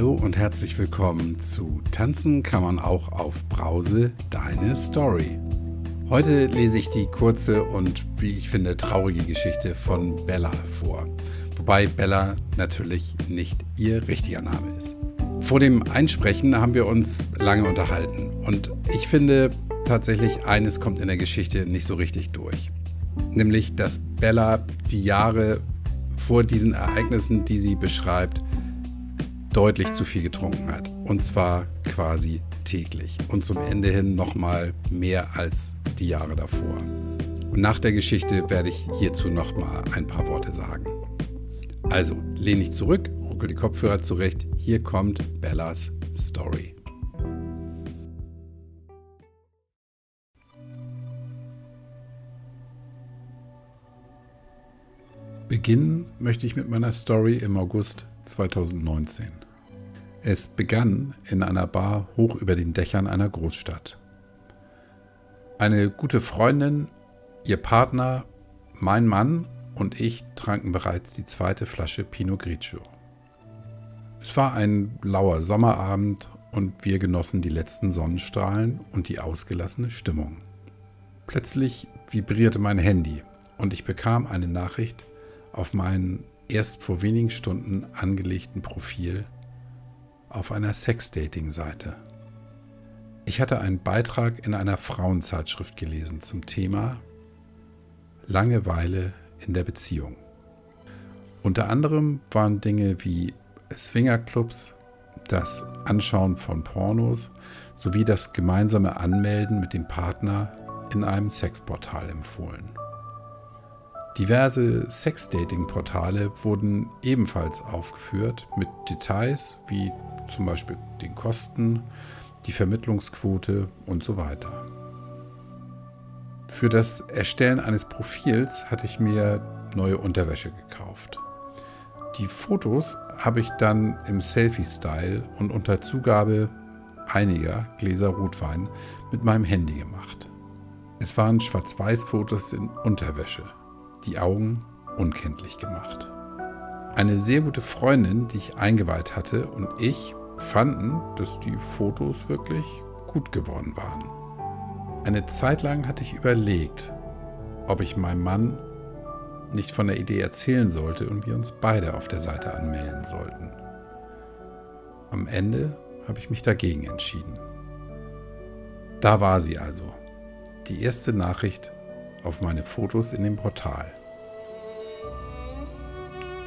Hallo und herzlich willkommen zu Tanzen kann man auch auf Brause, deine Story. Heute lese ich die kurze und wie ich finde traurige Geschichte von Bella vor. Wobei Bella natürlich nicht ihr richtiger Name ist. Vor dem Einsprechen haben wir uns lange unterhalten und ich finde tatsächlich eines kommt in der Geschichte nicht so richtig durch. Nämlich, dass Bella die Jahre vor diesen Ereignissen, die sie beschreibt, deutlich zu viel getrunken hat. Und zwar quasi täglich. Und zum Ende hin nochmal mehr als die Jahre davor. Und nach der Geschichte werde ich hierzu nochmal ein paar Worte sagen. Also, lehne ich zurück, ruckel die Kopfhörer zurecht. Hier kommt Bellas Story. Beginnen möchte ich mit meiner Story im August 2019. Es begann in einer Bar hoch über den Dächern einer Großstadt. Eine gute Freundin, ihr Partner, mein Mann und ich tranken bereits die zweite Flasche Pinot Grigio. Es war ein lauer Sommerabend und wir genossen die letzten Sonnenstrahlen und die ausgelassene Stimmung. Plötzlich vibrierte mein Handy und ich bekam eine Nachricht auf mein erst vor wenigen Stunden angelegten Profil auf einer Sex-Dating-Seite. Ich hatte einen Beitrag in einer Frauenzeitschrift gelesen zum Thema Langeweile in der Beziehung. Unter anderem waren Dinge wie Swingerclubs, das Anschauen von Pornos sowie das gemeinsame Anmelden mit dem Partner in einem Sexportal empfohlen. Diverse Sex-Dating-Portale wurden ebenfalls aufgeführt mit Details wie zum Beispiel den Kosten, die Vermittlungsquote und so weiter. Für das Erstellen eines Profils hatte ich mir neue Unterwäsche gekauft. Die Fotos habe ich dann im Selfie-Style und unter Zugabe einiger Gläser Rotwein mit meinem Handy gemacht. Es waren Schwarz-Weiß-Fotos in Unterwäsche die Augen unkenntlich gemacht. Eine sehr gute Freundin, die ich eingeweiht hatte, und ich fanden, dass die Fotos wirklich gut geworden waren. Eine Zeit lang hatte ich überlegt, ob ich meinem Mann nicht von der Idee erzählen sollte und wir uns beide auf der Seite anmelden sollten. Am Ende habe ich mich dagegen entschieden. Da war sie also, die erste Nachricht auf meine Fotos in dem Portal.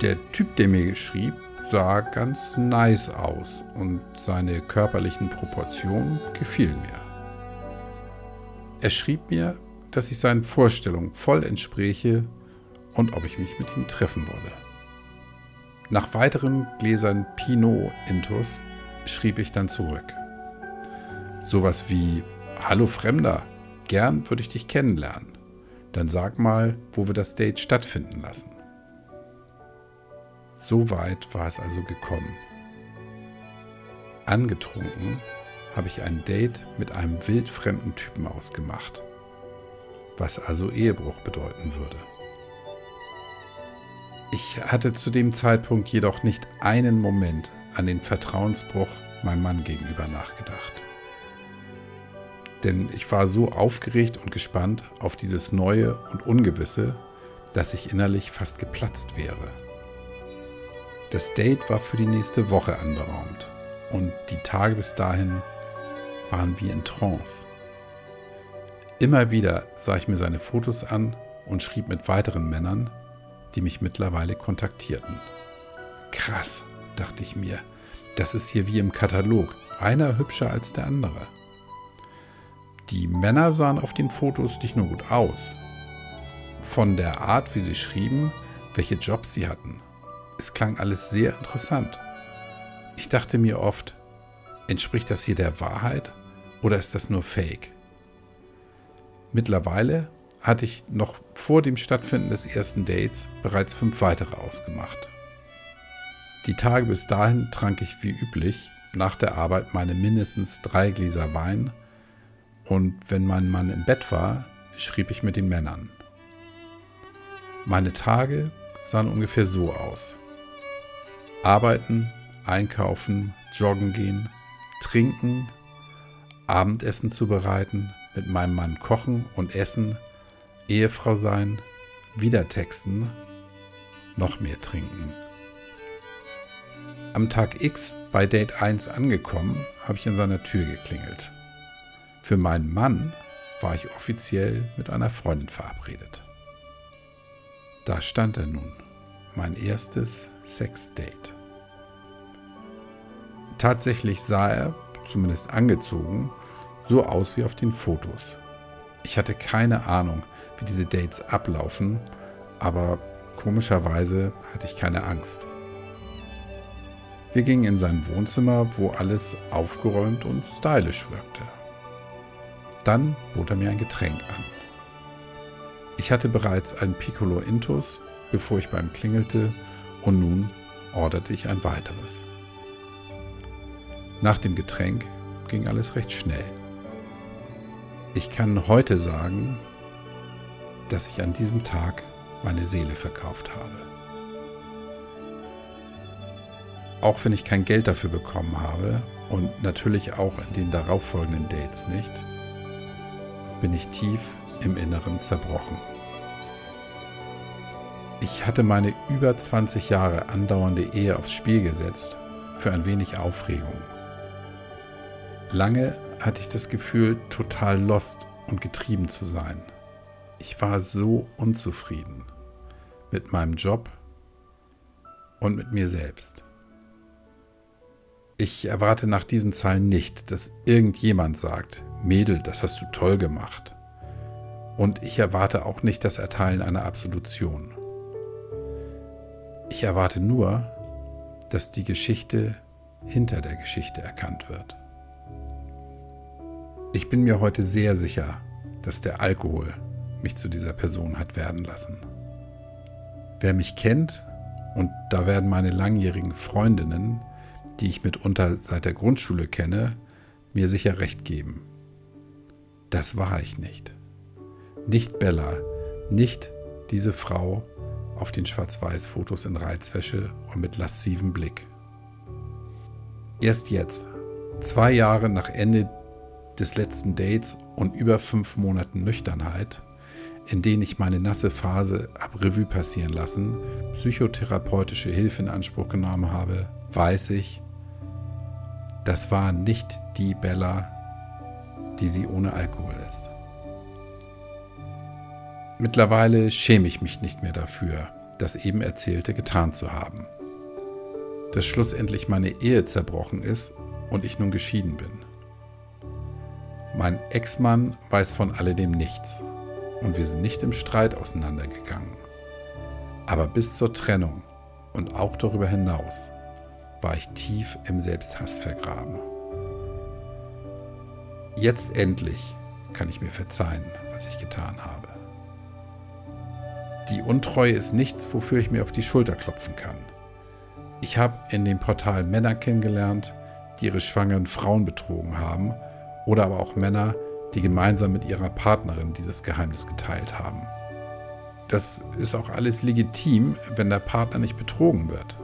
Der Typ, der mir schrieb, sah ganz nice aus und seine körperlichen Proportionen gefielen mir. Er schrieb mir, dass ich seinen Vorstellungen voll entspräche und ob ich mich mit ihm treffen wolle. Nach weiteren Gläsern Pinot Intus schrieb ich dann zurück. Sowas wie Hallo Fremder, gern würde ich dich kennenlernen. Dann sag mal, wo wir das Date stattfinden lassen. So weit war es also gekommen. Angetrunken habe ich ein Date mit einem wildfremden Typen ausgemacht, was also Ehebruch bedeuten würde. Ich hatte zu dem Zeitpunkt jedoch nicht einen Moment an den Vertrauensbruch meinem Mann gegenüber nachgedacht denn ich war so aufgeregt und gespannt auf dieses Neue und Ungewisse, dass ich innerlich fast geplatzt wäre. Das Date war für die nächste Woche anberaumt und die Tage bis dahin waren wie in Trance. Immer wieder sah ich mir seine Fotos an und schrieb mit weiteren Männern, die mich mittlerweile kontaktierten. Krass, dachte ich mir, das ist hier wie im Katalog, einer hübscher als der andere. Die Männer sahen auf den Fotos nicht nur gut aus. Von der Art, wie sie schrieben, welche Jobs sie hatten. Es klang alles sehr interessant. Ich dachte mir oft, entspricht das hier der Wahrheit oder ist das nur Fake? Mittlerweile hatte ich noch vor dem Stattfinden des ersten Dates bereits fünf weitere ausgemacht. Die Tage bis dahin trank ich wie üblich nach der Arbeit meine mindestens drei Gläser Wein und wenn mein Mann im Bett war, schrieb ich mit den Männern. Meine Tage sahen ungefähr so aus. Arbeiten, einkaufen, joggen gehen, trinken, Abendessen zubereiten, mit meinem Mann kochen und essen, Ehefrau sein, wieder texten, noch mehr trinken. Am Tag X bei Date 1 angekommen, habe ich an seiner Tür geklingelt. Für meinen Mann war ich offiziell mit einer Freundin verabredet. Da stand er nun, mein erstes Sex-Date. Tatsächlich sah er, zumindest angezogen, so aus wie auf den Fotos. Ich hatte keine Ahnung, wie diese Dates ablaufen, aber komischerweise hatte ich keine Angst. Wir gingen in sein Wohnzimmer, wo alles aufgeräumt und stylisch wirkte. Dann bot er mir ein Getränk an. Ich hatte bereits ein Piccolo Intus, bevor ich beim klingelte, und nun orderte ich ein weiteres. Nach dem Getränk ging alles recht schnell. Ich kann heute sagen, dass ich an diesem Tag meine Seele verkauft habe. Auch wenn ich kein Geld dafür bekommen habe und natürlich auch in den darauffolgenden Dates nicht, bin ich tief im Inneren zerbrochen. Ich hatte meine über 20 Jahre andauernde Ehe aufs Spiel gesetzt für ein wenig Aufregung. Lange hatte ich das Gefühl, total lost und getrieben zu sein. Ich war so unzufrieden mit meinem Job und mit mir selbst. Ich erwarte nach diesen Zahlen nicht, dass irgendjemand sagt, Mädel, das hast du toll gemacht. Und ich erwarte auch nicht das Erteilen einer Absolution. Ich erwarte nur, dass die Geschichte hinter der Geschichte erkannt wird. Ich bin mir heute sehr sicher, dass der Alkohol mich zu dieser Person hat werden lassen. Wer mich kennt, und da werden meine langjährigen Freundinnen die ich mitunter seit der Grundschule kenne, mir sicher recht geben. Das war ich nicht. Nicht Bella, nicht diese Frau auf den Schwarz-Weiß-Fotos in Reizwäsche und mit lascivem Blick. Erst jetzt, zwei Jahre nach Ende des letzten Dates und über fünf Monaten Nüchternheit, in denen ich meine nasse Phase ab Revue passieren lassen, psychotherapeutische Hilfe in Anspruch genommen habe, weiß ich, das war nicht die Bella, die sie ohne Alkohol ist. Mittlerweile schäme ich mich nicht mehr dafür, das eben Erzählte getan zu haben. Dass schlussendlich meine Ehe zerbrochen ist und ich nun geschieden bin. Mein Ex-Mann weiß von alledem nichts und wir sind nicht im Streit auseinandergegangen. Aber bis zur Trennung und auch darüber hinaus war ich tief im Selbsthass vergraben. Jetzt endlich kann ich mir verzeihen, was ich getan habe. Die Untreue ist nichts, wofür ich mir auf die Schulter klopfen kann. Ich habe in dem Portal Männer kennengelernt, die ihre schwangeren Frauen betrogen haben, oder aber auch Männer, die gemeinsam mit ihrer Partnerin dieses Geheimnis geteilt haben. Das ist auch alles legitim, wenn der Partner nicht betrogen wird.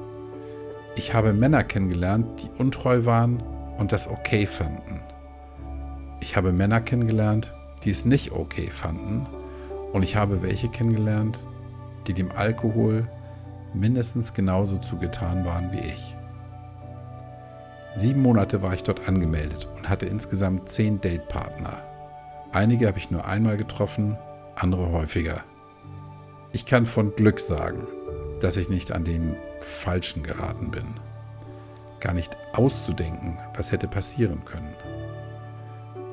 Ich habe Männer kennengelernt, die untreu waren und das okay fanden. Ich habe Männer kennengelernt, die es nicht okay fanden. Und ich habe welche kennengelernt, die dem Alkohol mindestens genauso zugetan waren wie ich. Sieben Monate war ich dort angemeldet und hatte insgesamt zehn Datepartner. Einige habe ich nur einmal getroffen, andere häufiger. Ich kann von Glück sagen, dass ich nicht an den Falschen geraten bin. Gar nicht auszudenken, was hätte passieren können.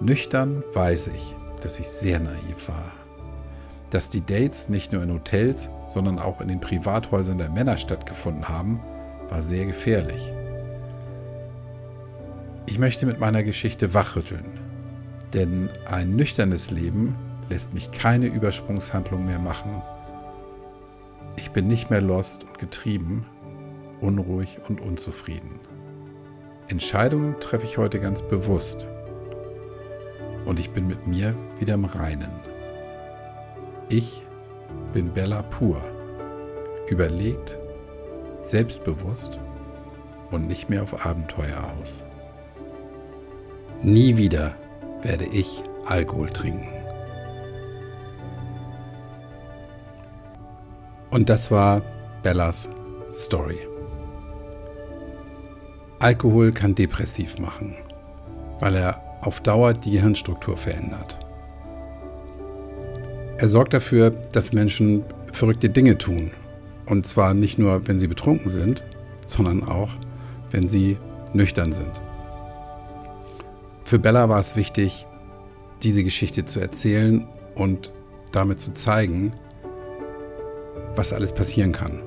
Nüchtern weiß ich, dass ich sehr naiv war. Dass die Dates nicht nur in Hotels, sondern auch in den Privathäusern der Männer stattgefunden haben, war sehr gefährlich. Ich möchte mit meiner Geschichte wachrütteln, denn ein nüchternes Leben lässt mich keine Übersprungshandlung mehr machen. Ich bin nicht mehr lost und getrieben, unruhig und unzufrieden. Entscheidungen treffe ich heute ganz bewusst und ich bin mit mir wieder im Reinen. Ich bin Bella pur, überlegt, selbstbewusst, und nicht mehr auf Abenteuer aus. Nie wieder werde ich Alkohol trinken. Und das war Bellas Story. Alkohol kann depressiv machen, weil er auf Dauer die Hirnstruktur verändert. Er sorgt dafür, dass Menschen verrückte Dinge tun. Und zwar nicht nur, wenn sie betrunken sind, sondern auch, wenn sie nüchtern sind. Für Bella war es wichtig, diese Geschichte zu erzählen und damit zu zeigen, was alles passieren kann.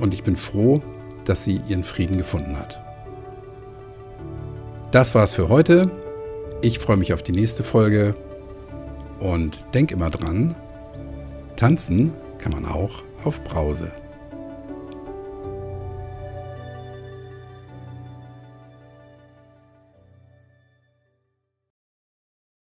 Und ich bin froh, dass sie ihren Frieden gefunden hat. Das war's für heute. Ich freue mich auf die nächste Folge und denk immer dran, tanzen kann man auch auf Brause.